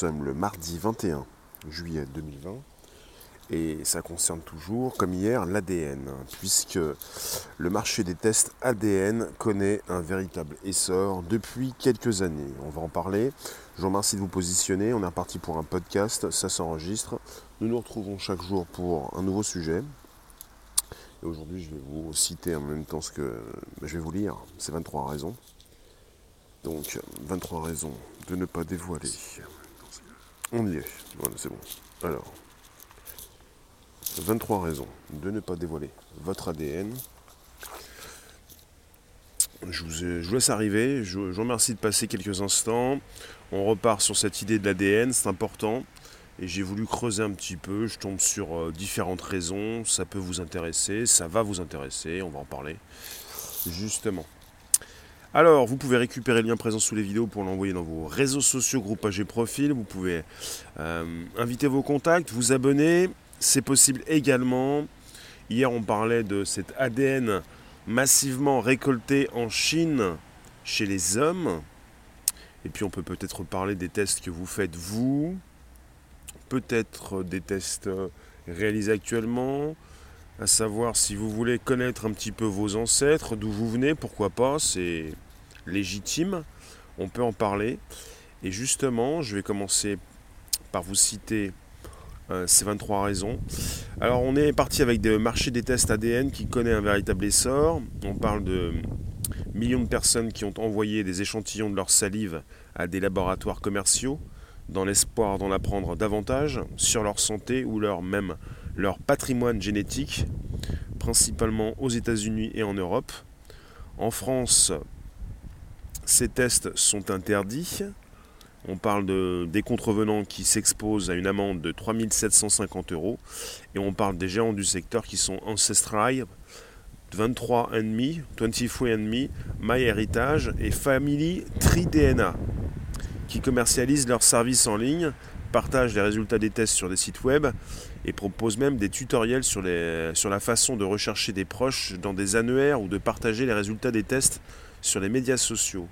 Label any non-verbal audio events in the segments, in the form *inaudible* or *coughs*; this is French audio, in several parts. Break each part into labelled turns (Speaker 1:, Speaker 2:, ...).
Speaker 1: sommes le mardi 21 juillet 2020 et ça concerne toujours, comme hier, l'ADN, puisque le marché des tests ADN connaît un véritable essor depuis quelques années. On va en parler. Je vous remercie de vous positionner. On est reparti pour un podcast, ça s'enregistre. Nous nous retrouvons chaque jour pour un nouveau sujet. Et aujourd'hui, je vais vous citer en même temps ce que ben, je vais vous lire. C'est 23 raisons. Donc, 23 raisons de ne pas dévoiler. On y est. Voilà, c'est bon. Alors, 23 raisons de ne pas dévoiler votre ADN. Je vous, laisse arriver. Je, vous remercie de passer quelques instants. On repart sur cette idée de l'ADN, c'est important. Et j'ai voulu creuser un petit peu. Je tombe sur euh, différentes raisons. Ça peut vous intéresser, ça va vous intéresser. On va en parler. Justement. Alors, vous pouvez récupérer le lien présent sous les vidéos pour l'envoyer dans vos réseaux sociaux, groupages et profils. Vous pouvez euh, inviter vos contacts, vous abonner. C'est possible également. Hier, on parlait de cet ADN massivement récolté en Chine chez les hommes. Et puis, on peut peut-être parler des tests que vous faites vous. Peut-être des tests réalisés actuellement à savoir si vous voulez connaître un petit peu vos ancêtres, d'où vous venez, pourquoi pas, c'est légitime, on peut en parler. Et justement, je vais commencer par vous citer euh, ces 23 raisons. Alors on est parti avec des marchés des tests ADN qui connaît un véritable essor. On parle de millions de personnes qui ont envoyé des échantillons de leur salive à des laboratoires commerciaux dans l'espoir d'en apprendre davantage sur leur santé ou leur même leur patrimoine génétique, principalement aux États-Unis et en Europe. En France, ces tests sont interdits. On parle de, des contrevenants qui s'exposent à une amende de 3750 euros. Et on parle des géants du secteur qui sont Ancestry, 23andMe, 23andMe, MyHeritage et Family Tree DNA, qui commercialisent leurs services en ligne, partagent les résultats des tests sur des sites web et propose même des tutoriels sur, les, sur la façon de rechercher des proches dans des annuaires ou de partager les résultats des tests sur les médias sociaux.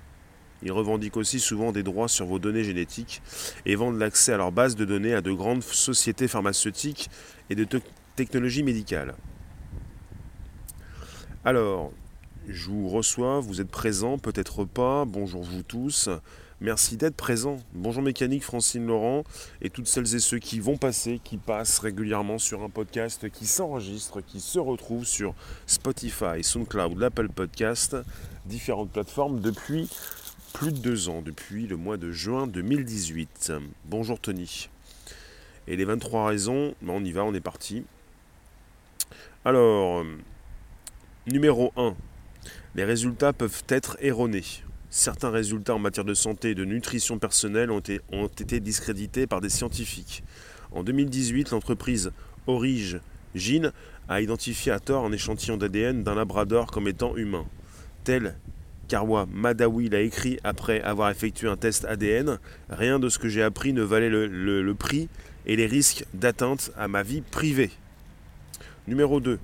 Speaker 1: Ils revendiquent aussi souvent des droits sur vos données génétiques et vendent l'accès à leur base de données à de grandes sociétés pharmaceutiques et de technologies médicales. Alors, je vous reçois, vous êtes présents, peut-être pas, bonjour vous tous. Merci d'être présent. Bonjour Mécanique, Francine Laurent et toutes celles et ceux qui vont passer, qui passent régulièrement sur un podcast, qui s'enregistre, qui se retrouvent sur Spotify, SoundCloud, l'Apple Podcast, différentes plateformes depuis plus de deux ans, depuis le mois de juin 2018. Bonjour Tony. Et les 23 raisons, ben, on y va, on est parti. Alors, numéro 1, les résultats peuvent être erronés certains résultats en matière de santé et de nutrition personnelle ont été, ont été discrédités par des scientifiques. En 2018, l'entreprise Orige Gene a identifié à tort un échantillon d'ADN d'un labrador comme étant humain. Tel Karwa Madawi l'a écrit après avoir effectué un test ADN, rien de ce que j'ai appris ne valait le, le prix et les risques d'atteinte à ma vie privée. Numéro 2.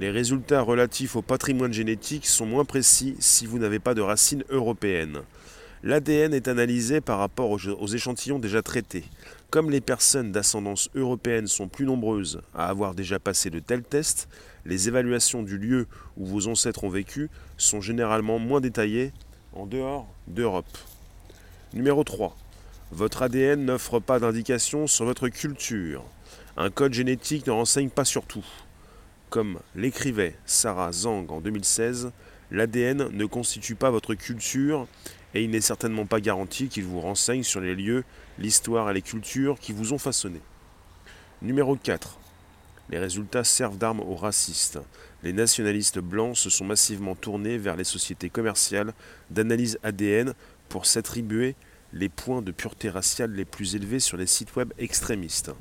Speaker 1: Les résultats relatifs au patrimoine génétique sont moins précis si vous n'avez pas de racines européennes. L'ADN est analysé par rapport aux échantillons déjà traités. Comme les personnes d'ascendance européenne sont plus nombreuses à avoir déjà passé de tels tests, les évaluations du lieu où vos ancêtres ont vécu sont généralement moins détaillées en dehors d'Europe. Numéro 3. Votre ADN n'offre pas d'indication sur votre culture. Un code génétique ne renseigne pas sur tout. Comme l'écrivait Sarah Zhang en 2016, l'ADN ne constitue pas votre culture et il n'est certainement pas garanti qu'il vous renseigne sur les lieux, l'histoire et les cultures qui vous ont façonné. Numéro 4. Les résultats servent d'armes aux racistes. Les nationalistes blancs se sont massivement tournés vers les sociétés commerciales d'analyse ADN pour s'attribuer les points de pureté raciale les plus élevés sur les sites web extrémistes.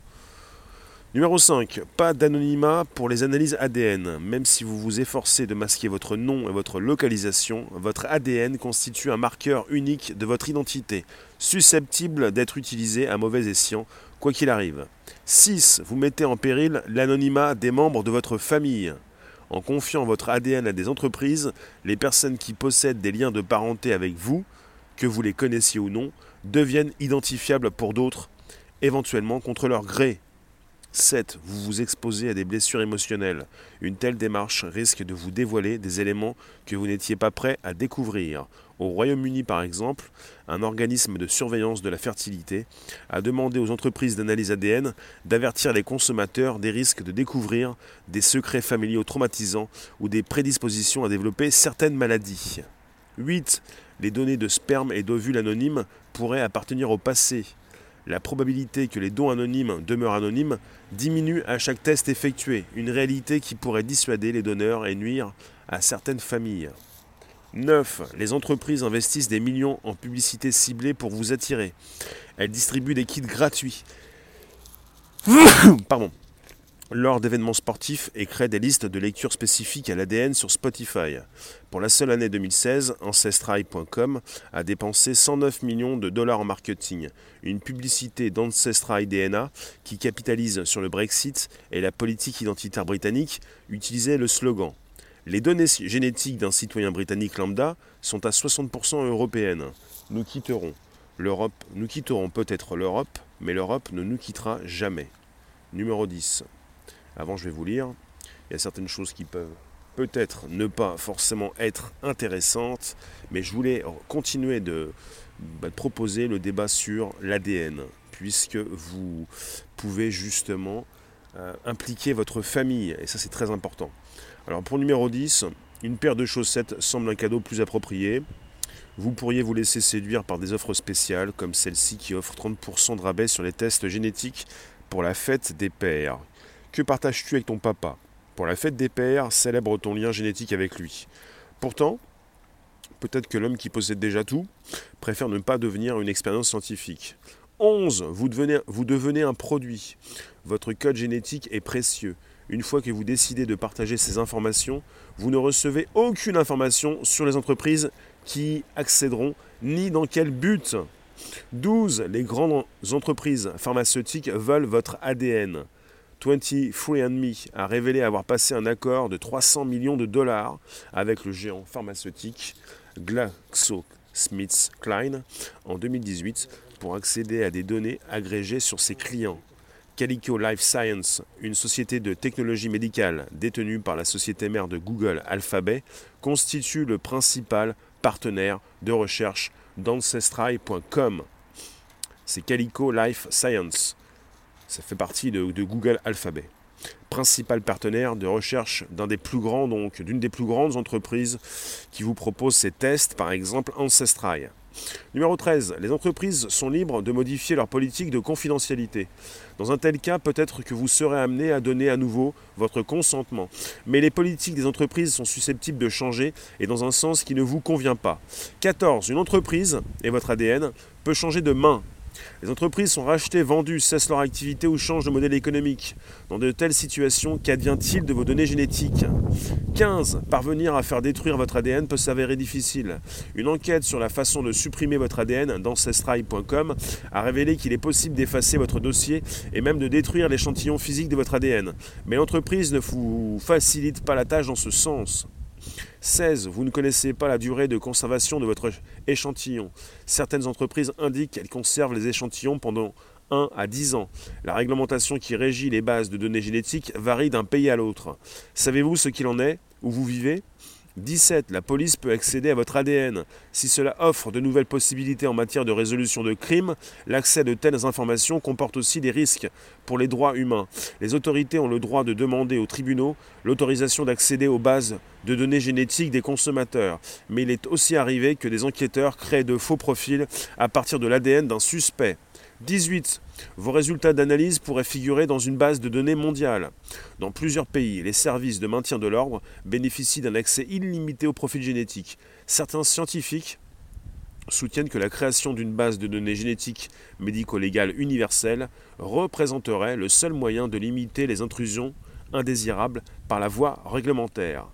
Speaker 1: Numéro 5. Pas d'anonymat pour les analyses ADN. Même si vous vous efforcez de masquer votre nom et votre localisation, votre ADN constitue un marqueur unique de votre identité, susceptible d'être utilisé à mauvais escient, quoi qu'il arrive. 6. Vous mettez en péril l'anonymat des membres de votre famille. En confiant votre ADN à des entreprises, les personnes qui possèdent des liens de parenté avec vous, que vous les connaissiez ou non, deviennent identifiables pour d'autres éventuellement contre leur gré. 7. Vous vous exposez à des blessures émotionnelles. Une telle démarche risque de vous dévoiler des éléments que vous n'étiez pas prêt à découvrir. Au Royaume-Uni, par exemple, un organisme de surveillance de la fertilité a demandé aux entreprises d'analyse ADN d'avertir les consommateurs des risques de découvrir des secrets familiaux traumatisants ou des prédispositions à développer certaines maladies. 8. Les données de sperme et d'ovules anonymes pourraient appartenir au passé la probabilité que les dons anonymes demeurent anonymes diminue à chaque test effectué, une réalité qui pourrait dissuader les donneurs et nuire à certaines familles. 9. Les entreprises investissent des millions en publicité ciblée pour vous attirer. Elles distribuent des kits gratuits. *coughs* Pardon lors d'événements sportifs et crée des listes de lecture spécifiques à l'ADN sur Spotify. Pour la seule année 2016, Ancestry.com a dépensé 109 millions de dollars en marketing. Une publicité d'Ancestry DNA qui capitalise sur le Brexit et la politique identitaire britannique utilisait le slogan Les données génétiques d'un citoyen britannique lambda sont à 60% européennes. Nous quitterons l'Europe, nous quitterons peut-être l'Europe, mais l'Europe ne nous quittera jamais. Numéro 10. Avant, je vais vous lire. Il y a certaines choses qui peuvent peut-être ne pas forcément être intéressantes, mais je voulais continuer de, bah, proposer le débat sur l'ADN, puisque vous pouvez justement euh, impliquer votre famille, et ça c'est très important. Alors pour numéro 10, une paire de chaussettes semble un cadeau plus approprié. Vous pourriez vous laisser séduire par des offres spéciales comme celle-ci qui offre 30% de rabais sur les tests génétiques pour la fête des pères. Que partages-tu avec ton papa? Pour la fête des pères, célèbre ton lien génétique avec lui. Pourtant, peut-être que l'homme qui possède déjà tout préfère ne pas devenir une expérience scientifique. 11. Vous devenez, un produit. Votre code génétique est précieux. Une fois que vous décidez de partager ces informations, vous ne recevez aucune information sur les entreprises qui accéderont ni dans quel but. 12. Les grandes entreprises pharmaceutiques veulent votre ADN. 23andMe a révélé avoir passé un accord de 300 millions de dollars avec le géant pharmaceutique GlaxoSmithKline en 2018 pour accéder à des données agrégées sur ses clients. Calico Life Science, une société de technologie médicale détenue par la société mère de Google Alphabet, constitue le principal partenaire de recherche d'Ancestry.com. C'est Calico Life Science. Ça fait partie de, Google Alphabet. Principal partenaire de recherche d'une des plus grandes entreprises qui vous propose ces tests, par exemple Ancestry. Numéro 13. Les entreprises sont libres de modifier leur politique de confidentialité. Dans un tel cas, peut-être que vous serez amené à donner à nouveau votre consentement. Mais les politiques des entreprises sont susceptibles de changer et dans un sens qui ne vous convient pas. 14. Une entreprise, et votre ADN, peut changer de main les entreprises sont rachetées, vendues, cessent leur activité ou changent de modèle économique. Dans de telles situations, qu'advient-il de vos données génétiques? 15. Parvenir à faire détruire votre ADN peut s'avérer difficile. Une enquête sur la façon de supprimer votre ADN d'Ancestry.com a révélé qu'il est possible d'effacer votre dossier et même de détruire l'échantillon physique de votre ADN. Mais l'entreprise ne vous facilite pas la tâche dans ce sens. 16. Vous ne connaissez pas la durée de conservation de votre échantillon. Certaines entreprises indiquent qu'elles conservent les échantillons pendant 1 à 10 ans. La réglementation qui régit les bases de données génétiques varie d'un pays à l'autre. Savez-vous ce qu'il en est? Où vous vivez? 17. La police peut accéder à votre ADN. Si cela offre de nouvelles possibilités en matière de résolution de crimes, l'accès de telles informations comporte aussi des risques pour les droits humains. Les autorités ont le droit de demander aux tribunaux l'autorisation d'accéder aux bases de données génétiques des consommateurs. Mais il est aussi arrivé que des enquêteurs créent de faux profils à partir de l'ADN d'un suspect. 18. Vos résultats d'analyse pourraient figurer dans une base de données mondiale. Dans plusieurs pays, les services de maintien de l'ordre bénéficient d'un accès illimité au profil génétique. Certains scientifiques soutiennent que la création d'une base de données génétiques médico-légale universelle représenterait le seul moyen de limiter les intrusions indésirables par la voie réglementaire.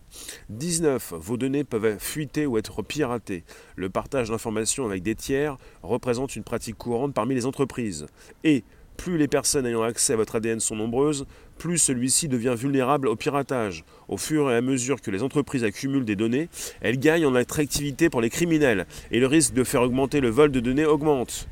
Speaker 1: 19. Vos données peuvent fuiter ou être piratées. Le partage d'informations avec des tiers représente une pratique courante parmi les entreprises. Et Plus les personnes ayant accès à votre ADN sont nombreuses, plus celui-ci devient vulnérable au piratage. Au fur et à mesure que les entreprises accumulent des données, elles gagnent en attractivité pour les criminels et le risque de faire augmenter le vol de données augmente.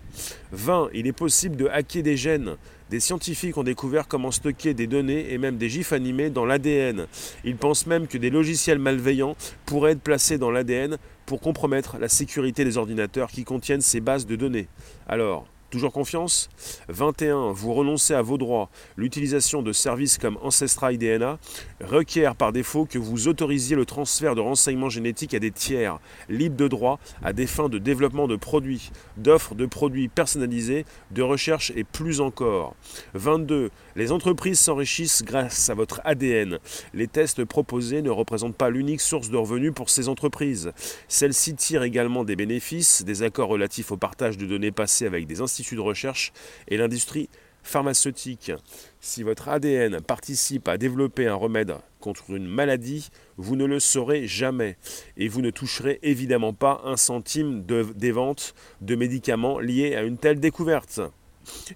Speaker 1: 20. Il est possible de hacker des gènes. Des scientifiques ont découvert comment stocker des données et même des gifs animés dans l'ADN. Ils pensent même que des logiciels malveillants pourraient être placés dans l'ADN pour compromettre la sécurité des ordinateurs qui contiennent ces bases de données. Alors, Toujours confiance 21. Vous renoncez à vos droits. L'utilisation de services comme Ancestral DNA requiert par défaut que vous autorisiez le transfert de renseignements génétiques à des tiers, libres de droit, à des fins de développement de produits, d'offres de produits personnalisés, de recherche et plus encore. 22. Les entreprises s'enrichissent grâce à votre ADN. Les tests proposés ne représentent pas l'unique source de revenus pour ces entreprises. Celles-ci tirent également des bénéfices des accords relatifs au partage de données passées avec des institutions de recherche et l'industrie pharmaceutique. Si votre ADN participe à développer un remède contre une maladie, vous ne le saurez jamais. Et vous ne toucherez évidemment pas un centime de, des ventes de médicaments liés à une telle découverte.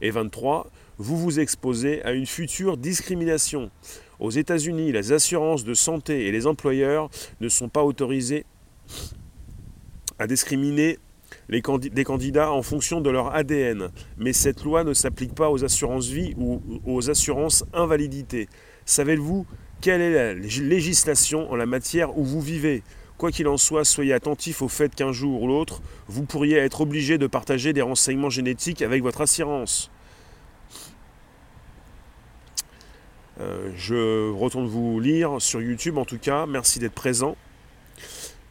Speaker 1: Et 23, vous vous exposez à une future discrimination. Aux États-Unis, les assurances de santé et les employeurs ne sont pas autorisés à discriminer des candidats en fonction de leur ADN. Mais cette loi ne s'applique pas aux assurances vie ou aux assurances invalidité. Savez-vous quelle est la législation en la matière où vous vivez? Quoi qu'il en soit, soyez attentif au fait qu'un jour ou l'autre, vous pourriez être obligé de partager des renseignements génétiques avec votre assurance. Euh, je retourne vous lire sur YouTube en tout cas. Merci d'être présent.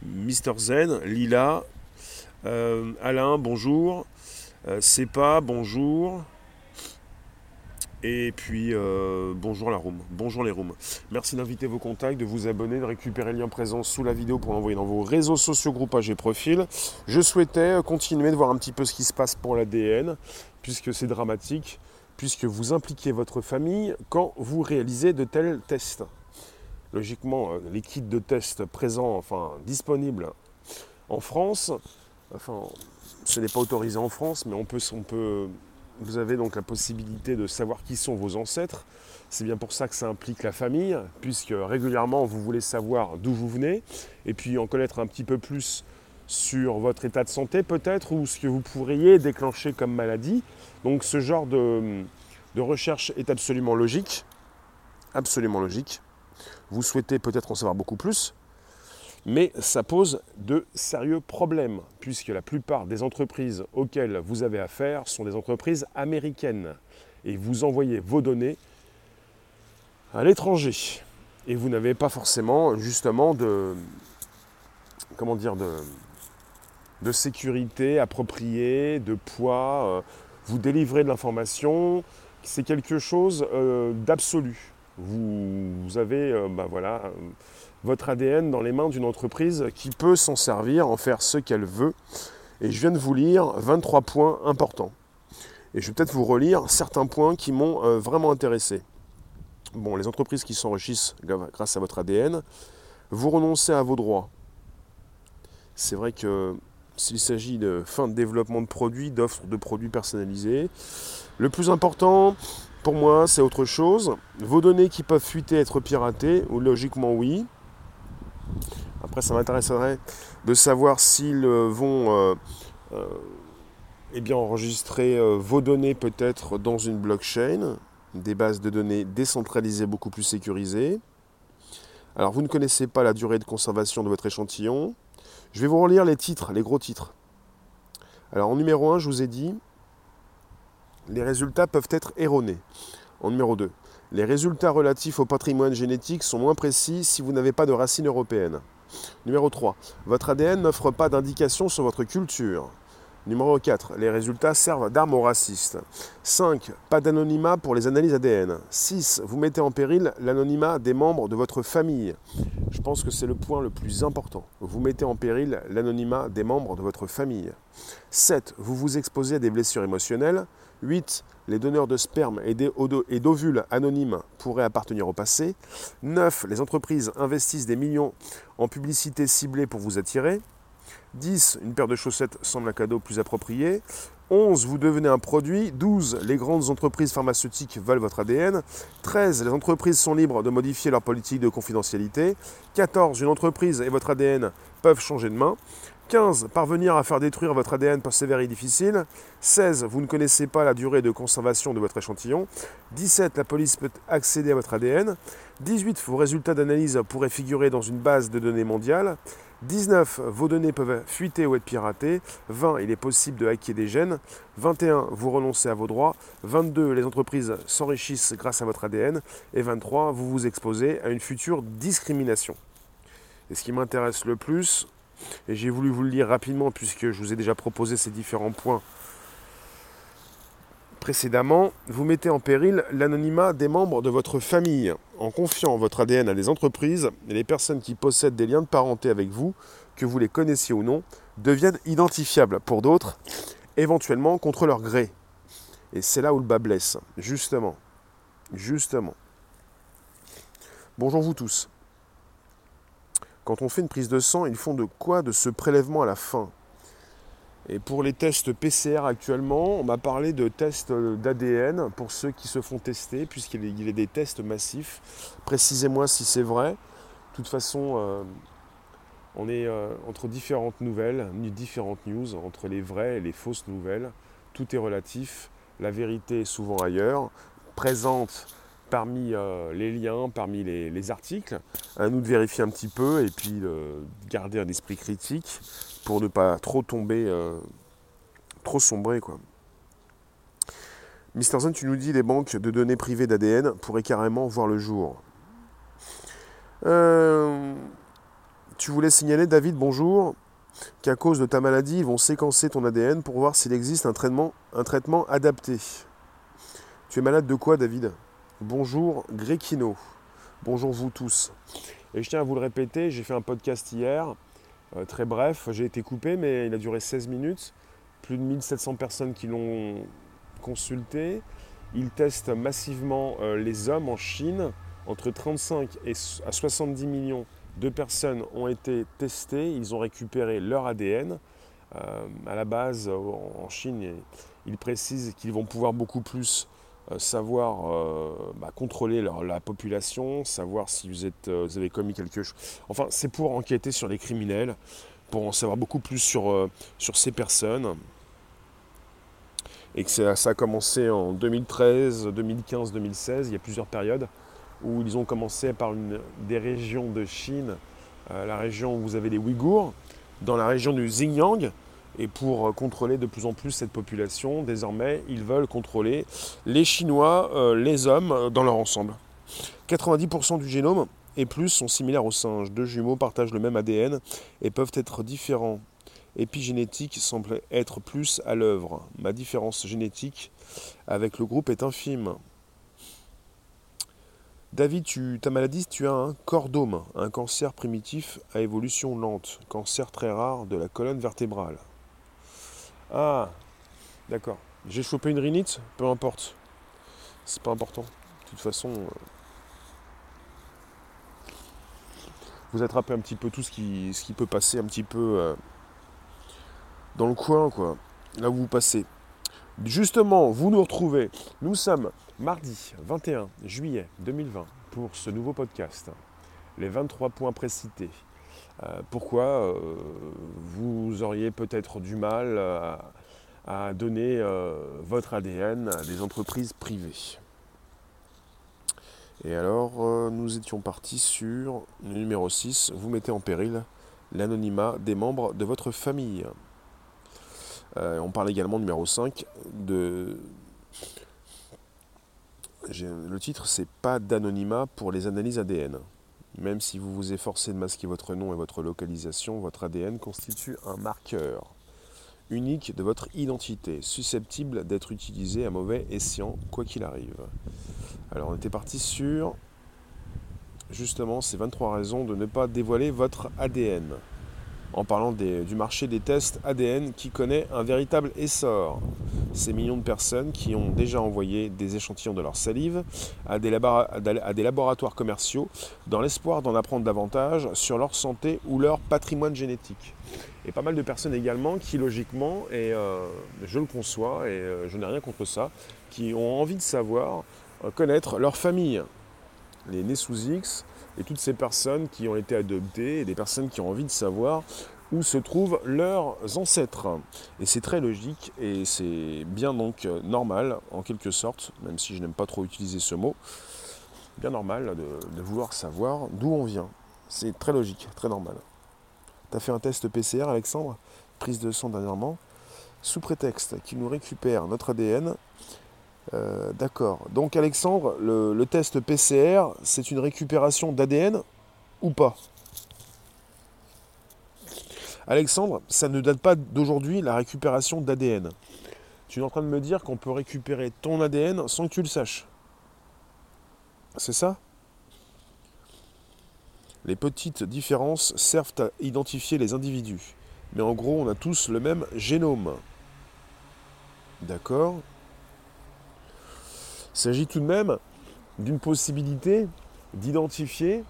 Speaker 1: Mister Zen, Lila, euh, Alain, bonjour. Euh, pas bonjour. Et puis, euh, bonjour la room. Bonjour les rooms. Merci d'inviter vos contacts, de vous abonner, de récupérer le lien présent sous la vidéo pour l'envoyer dans vos réseaux sociaux, groupages et profils. Je souhaitais continuer de voir un petit peu ce qui se passe pour l'ADN, puisque c'est dramatique, puisque vous impliquez votre famille quand vous réalisez de tels tests. Logiquement, les kits de tests présents, enfin disponibles en France, Enfin, ce n'est pas autorisé en France, mais on peut, on peut, vous avez donc la possibilité de savoir qui sont vos ancêtres. C'est bien pour ça que ça implique la famille, puisque régulièrement vous voulez savoir d'où vous venez, et puis en connaître un petit peu plus sur votre état de santé peut-être, ou ce que vous pourriez déclencher comme maladie. Donc ce genre de, de recherche est absolument logique, absolument logique. Vous souhaitez peut-être en savoir beaucoup plus, mais ça pose de sérieux problèmes, puisque la plupart des entreprises auxquelles vous avez affaire sont des entreprises américaines. Et vous envoyez vos données à l'étranger. Et vous n'avez pas forcément justement de, comment dire, de, de sécurité appropriée, de poids. Euh, vous délivrez de l'information, c'est quelque chose euh, d'absolu. Vous, avez, euh, ben voilà, votre ADN dans les mains d'une entreprise qui peut s'en servir, en faire ce qu'elle veut. Et je viens de vous lire 23 points importants. Et je vais peut-être vous relire certains points qui m'ont euh, vraiment intéressé. Bon, les entreprises qui s'enrichissent grâce à votre ADN, vous renoncez à vos droits. C'est vrai que s'il s'agit de fin de développement de produits, d'offres de produits personnalisés, le plus important pour moi, c'est autre chose. Vos données qui peuvent fuiter, être piratées, ou logiquement oui. Après, ça m'intéresserait de savoir s'ils euh, vont euh, euh, eh bien, enregistrer vos données peut-être dans une blockchain, des bases de données décentralisées beaucoup plus sécurisées. Alors, vous ne connaissez pas la durée de conservation de votre échantillon. Je vais vous relire les titres, les gros titres. Alors, en numéro 1, je vous ai dit, les résultats peuvent être erronés. En numéro 2, les résultats relatifs au patrimoine génétique sont moins précis si vous n'avez pas de racines européennes. Numéro 3. Votre ADN n'offre pas d'indication sur votre culture. Numéro 4. Les résultats servent d'armes aux racistes. 5. Pas d'anonymat pour les analyses ADN. 6. Vous mettez en péril l'anonymat des membres de votre famille. Je pense que c'est le point le plus important. Vous mettez en péril l'anonymat des membres de votre famille. 7. Vous vous exposez à des blessures émotionnelles. 8. Les donneurs de sperme et d'ovules anonymes pourraient appartenir au passé. 9. Les entreprises investissent des millions en publicité ciblée pour vous attirer. 10. Une paire de chaussettes semble un cadeau plus approprié. 11, vous devenez un produit. 12, les grandes entreprises pharmaceutiques veulent votre ADN. 13, les entreprises sont libres de modifier leur politique de confidentialité. 14, une entreprise et votre ADN peuvent changer de main. 15. Parvenir à faire détruire votre ADN peut s'avérer difficile. 16. Vous ne connaissez pas la durée de conservation de votre échantillon. 17. La police peut accéder à votre ADN. 18. Vos résultats d'analyse pourraient figurer dans une base de données mondiale. 19. Vos données peuvent fuiter ou être piratées. 20. Il est possible de hacker des gènes. 21. Vous renoncez à vos droits. 22. Les entreprises s'enrichissent grâce à votre ADN. Et 23. Vous vous exposez à une future discrimination. Et ce qui m'intéresse le plus, et j'ai voulu vous le lire rapidement puisque je vous ai déjà proposé ces différents points précédemment, vous mettez en péril l'anonymat des membres de votre famille en confiant votre ADN à des entreprises et les personnes qui possèdent des liens de parenté avec vous, que vous les connaissiez ou non, deviennent identifiables pour d'autres, éventuellement contre leur gré. Et c'est là où le bas blesse, justement. Justement. Bonjour vous tous. Quand on fait une prise de sang, ils font de quoi de ce prélèvement à la fin? Et pour les tests PCR actuellement, on m'a parlé de tests d'ADN pour ceux qui se font tester, puisqu'il y a des tests massifs. Précisez-moi si c'est vrai. De toute façon, euh, on est euh, entre différentes nouvelles, différentes news, entre les vraies et les fausses nouvelles. Tout est relatif. La vérité est souvent ailleurs, présente parmi euh, les liens, parmi les, articles. À nous de vérifier un petit peu et puis de garder un esprit critique pour ne pas trop tomber, euh, trop sombrer. Quoi. Mister Zone, tu nous dis les banques de données privées d'ADN pourraient carrément voir le jour. Euh, tu voulais signaler, David, bonjour, qu'à cause de ta maladie, ils vont séquencer ton ADN pour voir s'il existe un traitement adapté. Tu es malade de quoi, David? Bonjour Gréquino. Bonjour vous tous. Et je tiens à vous le répéter, j'ai fait un podcast hier, euh, très bref, j'ai été coupé, mais il a duré 16 minutes. Plus de 1700 personnes qui l'ont consulté. Ils testent massivement euh, les hommes en Chine. Entre 35 et à 70 millions de personnes ont été testées. Ils ont récupéré leur ADN. Euh, à la base, en Chine, ils précisent qu'ils vont pouvoir beaucoup plus savoir euh, bah, contrôler la population, savoir si vous, euh, avez commis quelque chose. Enfin, c'est pour enquêter sur les criminels, pour en savoir beaucoup plus sur, sur ces personnes. Et que ça, a commencé en 2013, 2015, 2016. Il y a plusieurs périodes où ils ont commencé par une des régions de Chine, la région où vous avez les Ouïghours, dans la région du Xinjiang, et pour contrôler de plus en plus cette population, désormais, ils veulent contrôler les Chinois, euh, les hommes, euh, dans leur ensemble. 90% du génome et plus sont similaires aux singes. Deux jumeaux partagent le même ADN et peuvent être différents. Épigénétique semble être plus à l'œuvre. Ma différence génétique avec le groupe est infime. David, ta maladie, tu as un cordome, un cancer primitif à évolution lente, cancer très rare de la colonne vertébrale. Ah, d'accord. J'ai chopé une rhinite, peu importe. C'est pas important. De toute façon, euh, vous attrapez un petit peu tout ce qui, peut passer un petit peu euh, dans le coin, quoi. Là où vous passez. Justement, vous nous retrouvez. Nous sommes mardi 21 juillet 2020 pour ce nouveau podcast. Les 23 points précités. Euh, pourquoi euh, vous auriez peut-être du mal à, donner euh, votre ADN à des entreprises privées? Et alors, nous étions partis sur le numéro 6, vous mettez en péril l'anonymat des membres de votre famille. on parle également, numéro 5, de... Le titre, c'est pas d'anonymat pour les analyses ADN. Même si vous vous efforcez de masquer votre nom et votre localisation, votre ADN constitue un marqueur unique de votre identité, susceptible d'être utilisé à mauvais escient, quoi qu'il arrive. Alors on était parti sur justement ces 23 raisons de ne pas dévoiler votre ADN. En parlant du marché des tests ADN qui connaît un véritable essor. Ces millions de personnes qui ont déjà envoyé des échantillons de leur salive à des, laboratoires commerciaux dans l'espoir d'en apprendre davantage sur leur santé ou leur patrimoine génétique. Et pas mal de personnes également qui logiquement, et euh, je le conçois et euh, je n'ai rien contre ça, qui ont envie de savoir, euh, connaître leur famille, les nés sous X, et toutes ces personnes qui ont été adoptées et des personnes qui ont envie de savoir où se trouvent leurs ancêtres. Et c'est très logique et c'est bien donc normal en quelque sorte, même si je n'aime pas trop utiliser ce mot, bien normal de, vouloir savoir d'où on vient. C'est très logique, très normal. Tu as fait un test PCR, Alexandre, prise de sang dernièrement, sous prétexte qu'il nous récupère notre ADN euh, d'accord. Donc Alexandre, le, test PCR, c'est une récupération d'ADN ou pas? Alexandre, ça ne date pas d'aujourd'hui la récupération d'ADN. Tu es en train de me dire qu'on peut récupérer ton ADN sans que tu le saches. C'est ça? Les petites différences servent à identifier les individus. Mais en gros, on a tous le même génome. D'accord il s'agit tout de même d'une possibilité d'identifier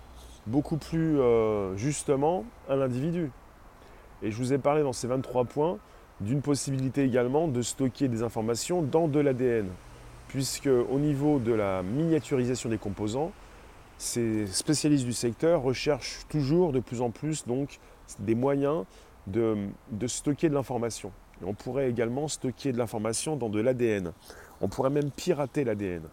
Speaker 1: beaucoup plus euh, justement un individu. Et je vous ai parlé dans ces 23 points d'une possibilité également de stocker des informations dans de l'ADN, puisque au niveau de la miniaturisation des composants, ces spécialistes du secteur recherchent toujours de plus en plus des moyens de, de stocker de l'information. on pourrait également stocker de l'information dans de l'ADN. On pourrait même pirater l'ADN.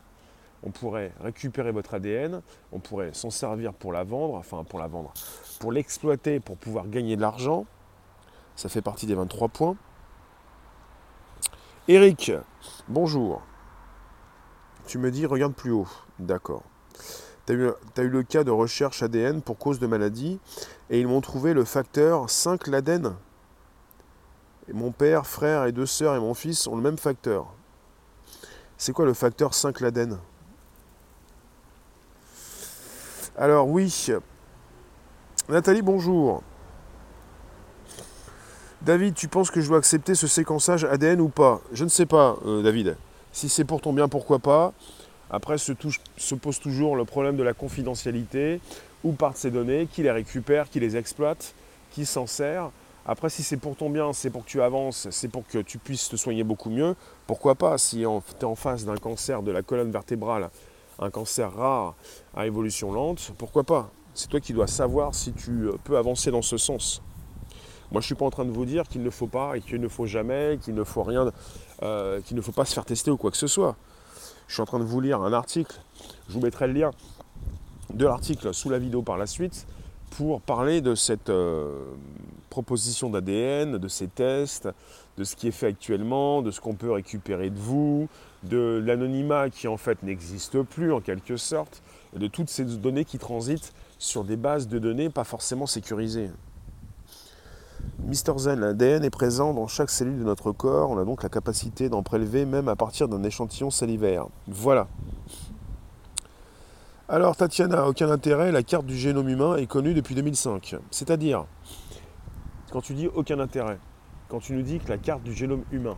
Speaker 1: On pourrait récupérer votre ADN, on pourrait s'en servir pour la vendre, enfin pour la vendre, pour l'exploiter, pour pouvoir gagner de l'argent. Ça fait partie des 23 points. Eric, bonjour. Tu me dis, regarde plus haut. D'accord. Tu as, eu le cas de recherche ADN pour cause de maladie et ils m'ont trouvé le facteur 5 l'ADN. mon père, frère et deux sœurs et mon fils ont le même facteur. C'est quoi le facteur 5 l'ADN Alors oui. Nathalie, bonjour. David, tu penses que je dois accepter ce séquençage ADN ou pas? Je ne sais pas, euh, David. Si c'est pour ton bien, pourquoi pas? Après, se, se, pose toujours le problème de la confidentialité. Où partent ces données? Qui les récupère? Qui les exploite? Qui s'en sert? Après, si c'est pour ton bien, c'est pour que tu avances, c'est pour que tu puisses te soigner beaucoup mieux, pourquoi pas Si tu es en face d'un cancer de la colonne vertébrale, un cancer rare à évolution lente, pourquoi pas? C'est toi qui dois savoir si tu euh, peux avancer dans ce sens. Moi, je ne suis pas en train de vous dire qu'il ne faut pas et qu'il ne faut jamais, qu'il ne faut rien, euh, qu'il ne faut pas se faire tester ou quoi que ce soit. Je suis en train de vous lire un article. Je vous mettrai le lien de l'article sous la vidéo par la suite pour parler de cette euh, proposition d'ADN, de ces tests, de ce qui est fait actuellement, de ce qu'on peut récupérer de vous, de l'anonymat qui en fait n'existe plus en quelque sorte, et de toutes ces données qui transitent sur des bases de données pas forcément sécurisées. Mister Zen, l'ADN est présent dans chaque cellule de notre corps, on a donc la capacité d'en prélever même à partir d'un échantillon salivaire. Voilà, alors Tatiana, aucun intérêt, la carte du génome humain est connue depuis 2005. C'est-à-dire, quand tu dis aucun intérêt, quand tu nous dis que la carte du génome humain,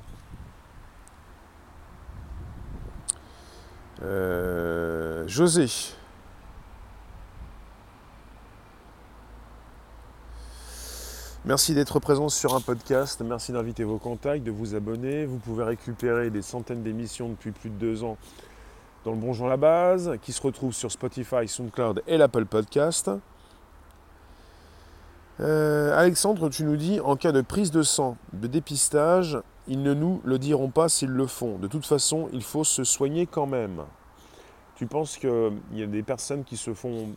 Speaker 1: euh, José, Merci d'être présent sur un podcast, merci d'inviter vos contacts, de vous abonner. Vous pouvez récupérer des centaines d'émissions depuis plus de deux ans dans le Bonjour la base, qui se retrouve sur Spotify, SoundCloud et l'Apple Podcast. Euh, Alexandre, tu nous dis, en cas de prise de sang, de dépistage, ils ne nous le diront pas s'ils le font. De toute façon, il faut se soigner quand même. Tu penses qu'il y a des personnes qui se font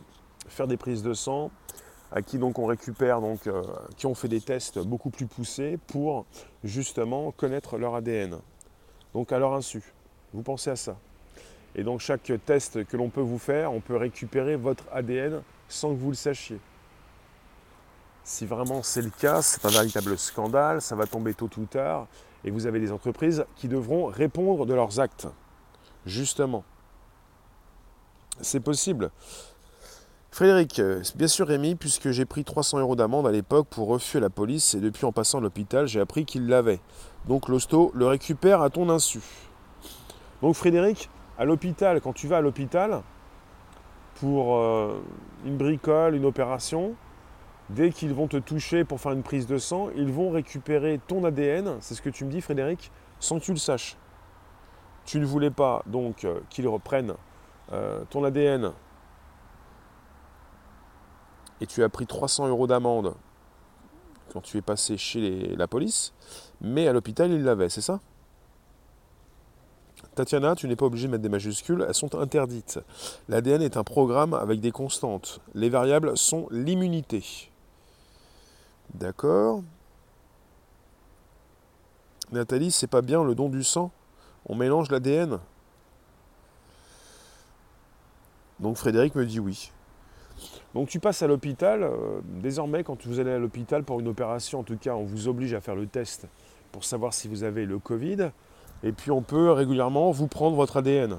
Speaker 1: faire des prises de sang, à qui donc on récupère, donc, euh, qui ont fait des tests beaucoup plus poussés pour justement connaître leur ADN. Donc à leur insu. Vous pensez à ça et donc chaque test que l'on peut vous faire, on peut récupérer votre ADN sans que vous le sachiez. Si vraiment c'est le cas, c'est un véritable scandale, ça va tomber tôt ou tard, et vous avez des entreprises qui devront répondre de leurs actes. Justement. C'est possible. Frédéric, euh, bien sûr Rémi, puisque j'ai pris 300 euros d'amende à l'époque pour refus à la police et depuis en passant à l'hôpital, j'ai appris qu'il l'avait. Donc l'hosto le récupère à ton insu. Donc Frédéric, à l'hôpital, quand tu vas à l'hôpital pour euh, une bricole, une opération, dès qu'ils vont te toucher pour faire une prise de sang, ils vont récupérer ton ADN, c'est ce que tu me dis Frédéric, sans que tu le saches. Tu ne voulais pas donc euh, qu'ils reprennent ton ADN et tu as pris 300 euros d'amende quand tu es passé chez la police, mais à l'hôpital, ils l'avaient, c'est ça? Tatiana, tu n'es pas obligé de mettre des majuscules, elles sont interdites. L'ADN est un programme avec des constantes. Les variables sont l'immunité. D'accord Nathalie, c'est pas bien le don du sang On mélange l'ADN Donc Frédéric me dit oui. Donc tu passes à l'hôpital. Euh, désormais, quand vous allez à l'hôpital pour une opération, en tout cas, on vous oblige à faire le test pour savoir si vous avez le Covid. Et puis on peut régulièrement vous prendre votre ADN.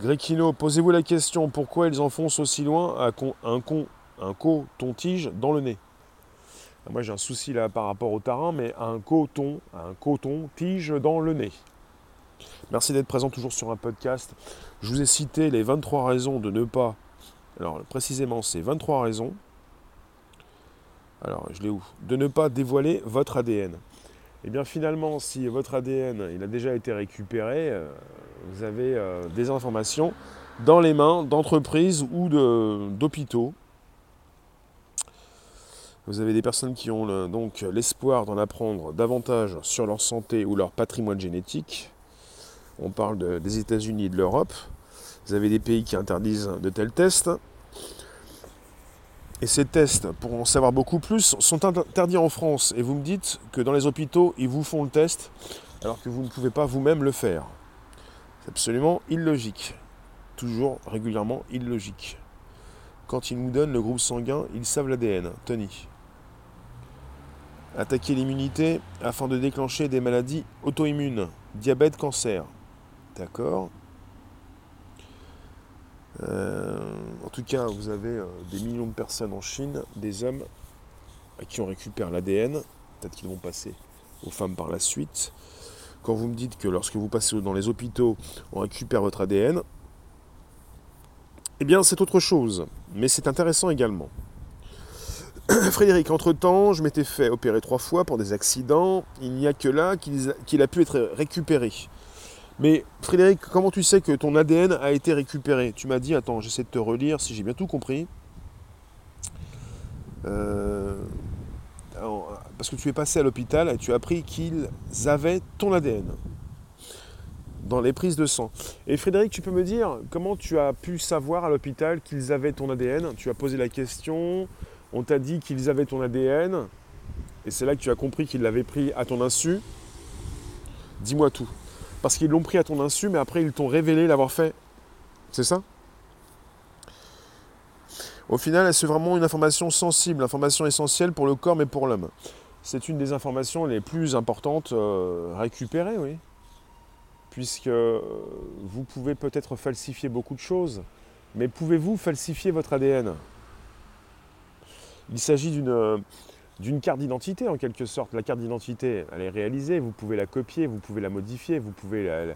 Speaker 1: Gréquino, posez-vous la question pourquoi ils enfoncent aussi loin un, con, un coton-tige dans le nez ah, Moi j'ai un souci là par rapport au tarin, mais un coton, un coton-tige dans le nez. Merci d'être présent toujours sur un podcast. Je vous ai cité les 23 raisons de ne pas alors précisément, c'est 23 raisons. Alors, je l'ai où? De ne pas dévoiler votre ADN. Et eh bien finalement, si votre ADN il a déjà été récupéré, euh, vous avez euh, des informations dans les mains d'entreprises ou d'hôpitaux. Vous avez des personnes qui ont donc l'espoir d'en apprendre davantage sur leur santé ou leur patrimoine génétique. On parle des États-Unis et de l'Europe. Vous avez des pays qui interdisent de tels tests. Et ces tests, pour en savoir beaucoup plus, sont interdits en France. Et vous me dites que dans les hôpitaux, ils vous font le test alors que vous ne pouvez pas vous-même le faire. C'est absolument illogique. Toujours régulièrement illogique. Quand ils nous donnent le groupe sanguin, ils savent l'ADN. Tony. Attaquer l'immunité afin de déclencher des maladies auto-immunes. Diabète, cancer. D'accord euh, en tout cas, vous avez euh, des millions de personnes en Chine, des hommes à qui on récupère l'ADN, peut-être qu'ils vont passer aux femmes par la suite. Quand vous me dites que lorsque vous passez dans les hôpitaux, on récupère votre ADN, eh bien c'est autre chose, mais c'est intéressant également. *clears throat* Frédéric, entre-temps, je m'étais fait opérer trois fois pour des accidents, il n'y a que là qu'il a pu être récupéré. Mais Frédéric, comment tu sais que ton ADN a été récupéré? Tu m'as dit, attends, j'essaie de te relire si j'ai bien tout compris. Euh, parce que tu es passé à l'hôpital et tu as appris qu'ils avaient ton ADN dans les prises de sang. Et Frédéric, tu peux me dire comment tu as pu savoir à l'hôpital qu'ils avaient ton ADN Tu as posé la question, on t'a dit qu'ils avaient ton ADN, et c'est là que tu as compris qu'ils l'avaient pris à ton insu. Dis-moi tout. Parce qu'ils l'ont pris à ton insu, mais après ils t'ont révélé l'avoir fait. C'est ça? Au final, c'est vraiment une information sensible, information essentielle pour le corps, mais pour l'homme. C'est une des informations les plus importantes euh, récupérées, oui. Puisque euh, vous pouvez peut-être falsifier beaucoup de choses, mais pouvez-vous falsifier votre ADN Il s'agit d'une euh, d'une carte d'identité en quelque sorte. La carte d'identité, elle est réalisée, vous pouvez la copier, vous pouvez la modifier, vous pouvez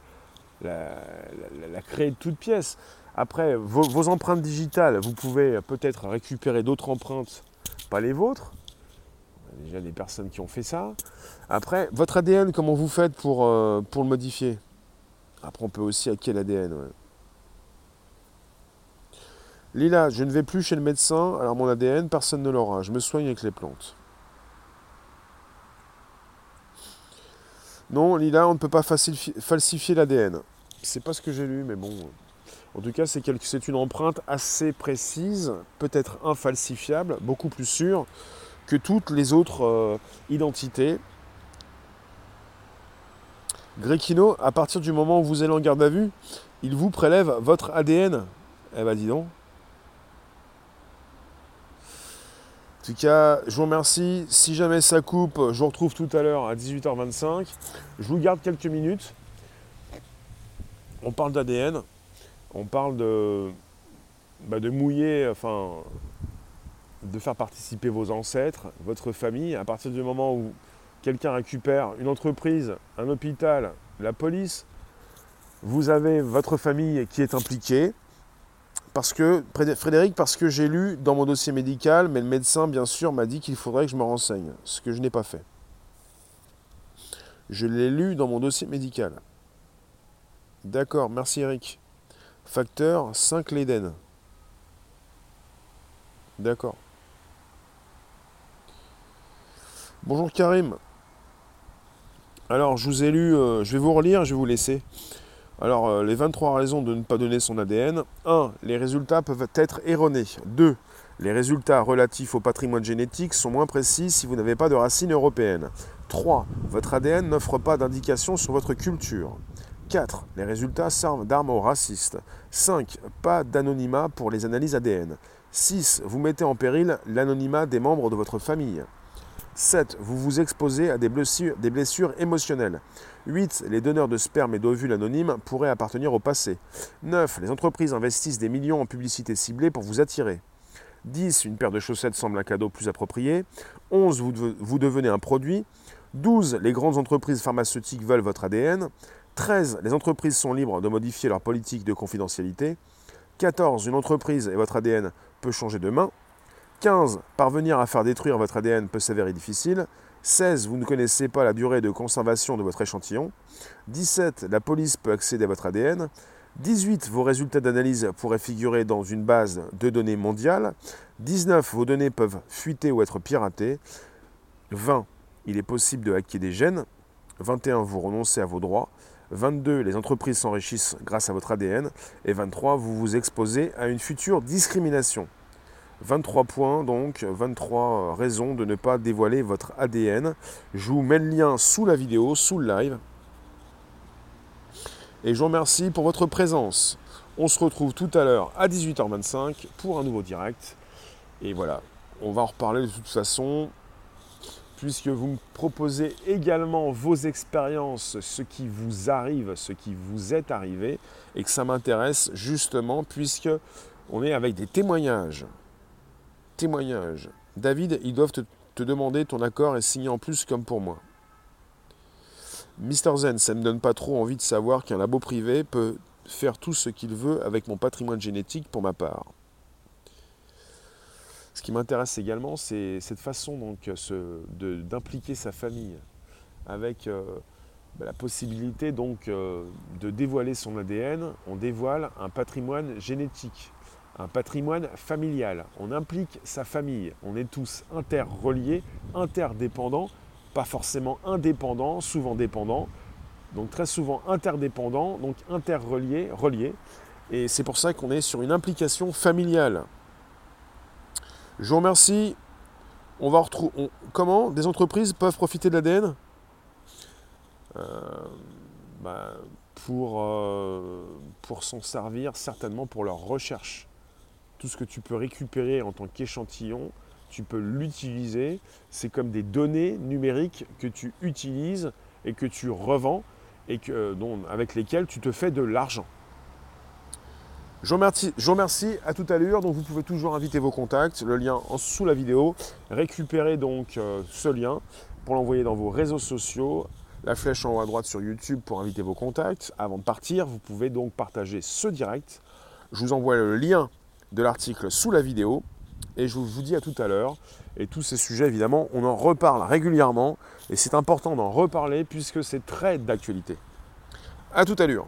Speaker 1: la, créer de toutes pièces. Après, vos, empreintes digitales, vous pouvez peut-être récupérer d'autres empreintes, pas les vôtres. Il y a déjà des personnes qui ont fait ça. Après, votre ADN, comment vous faites pour, euh, le modifier? Après, on peut aussi hacker l'ADN. Lila, je ne vais plus chez le médecin, alors mon ADN, personne ne l'aura. Je me soigne avec les plantes. Non, Lila, on ne peut pas falsifier l'ADN. C'est pas ce que j'ai lu, mais bon. En tout cas, c'est une empreinte assez précise, peut-être infalsifiable, beaucoup plus sûre que toutes les autres euh, identités. Gréquino, à partir du moment où vous allez en garde à vue, il vous prélève votre ADN. Eh ben dis donc. Tout cas, je vous remercie. Si jamais ça coupe, je vous retrouve tout à l'heure à 18h25. Je vous garde quelques minutes. On parle d'ADN. On parle de, bah, de mouiller, enfin, de faire participer vos ancêtres, votre famille, à partir du moment où quelqu'un récupère une entreprise, un hôpital, la police, vous avez votre famille qui est impliquée. Parce que, Frédéric, parce que j'ai lu dans mon dossier médical, mais le médecin, bien sûr, m'a dit qu'il faudrait que je me renseigne, ce que je n'ai pas fait. Je l'ai lu dans mon dossier médical. D'accord, merci Eric. Facteur 5 l'Éden. D'accord. Bonjour Karim. Alors, je vous ai lu, euh, je vais vous relire, je vais vous laisser. Alors, euh, les 23 raisons de ne pas donner son ADN. 1. Les résultats peuvent être erronés. 2. Les résultats relatifs au patrimoine génétique sont moins précis si vous n'avez pas de racines européennes. 3. Votre ADN n'offre pas d'indication sur votre culture. 4. Les résultats servent d'arme aux racistes. 5. Pas d'anonymat pour les analyses ADN. 6. Vous mettez en péril l'anonymat des membres de votre famille. 7. Vous vous exposez à des blessures, émotionnelles. 8. Les donneurs de sperme et d'ovules anonymes pourraient appartenir au passé. 9. Les entreprises investissent des millions en publicité ciblée pour vous attirer. 10. Une paire de chaussettes semble un cadeau plus approprié. 11. Vous, devenez un produit. 12. Les grandes entreprises pharmaceutiques veulent votre ADN. 13. Les entreprises sont libres de modifier leur politique de confidentialité. 14. Une entreprise et votre ADN peut changer de main. 15. Parvenir à faire détruire votre ADN peut s'avérer difficile. 16. Vous ne connaissez pas la durée de conservation de votre échantillon. 17. La police peut accéder à votre ADN. 18. Vos résultats d'analyse pourraient figurer dans une base de données mondiale. 19. Vos données peuvent fuiter ou être piratées. 20. Il est possible de hacker des gènes. 21. Vous renoncez à vos droits. 22. Les entreprises s'enrichissent grâce à votre ADN. Et 23. Vous vous exposez à une future discrimination. 23 points, donc 23 raisons de ne pas dévoiler votre ADN. Je vous mets le lien sous la vidéo, sous le live. Et je vous remercie pour votre présence. On se retrouve tout à l'heure à 18h25 pour un nouveau direct. Et voilà, on va en reparler de toute façon, puisque vous me proposez également vos expériences, ce qui vous arrive, ce qui vous est arrivé, et que ça m'intéresse justement, puisque on est avec des témoignages témoignage. David, ils doivent te, demander ton accord et signer en plus comme pour moi. Mister Zen, ça ne me donne pas trop envie de savoir qu'un labo privé peut faire tout ce qu'il veut avec mon patrimoine génétique pour ma part. Ce qui m'intéresse également, c'est cette façon donc d'impliquer sa famille avec euh, bah, la possibilité donc euh, de dévoiler son ADN. On dévoile un patrimoine génétique un patrimoine familial. On implique sa famille. On est tous interreliés, interdépendants, pas forcément indépendants, souvent dépendants. Donc très souvent interdépendants, donc interreliés, reliés. Et c'est pour ça qu'on est sur une implication familiale. Je vous remercie. On va retrouver. Comment? Des entreprises peuvent profiter de l'ADN euh, bah, pour, euh, pour s'en servir certainement pour leur recherche tout ce que tu peux récupérer en tant qu'échantillon, tu peux l'utiliser. C'est comme des données numériques que tu utilises et que tu revends et que, avec lesquelles tu te fais de l'argent. Je vous, remercie, à toute allure. Donc vous pouvez toujours inviter vos contacts, le lien en sous la vidéo. Récupérez donc euh, ce lien pour l'envoyer dans vos réseaux sociaux. La flèche en haut à droite sur YouTube pour inviter vos contacts. Avant de partir, vous pouvez donc partager ce direct. Je vous envoie le lien de l'article sous la vidéo. Et je vous dis à tout à l'heure. Et tous ces sujets, évidemment, on en reparle régulièrement. Et c'est important d'en reparler puisque c'est très d'actualité. À tout à l'heure.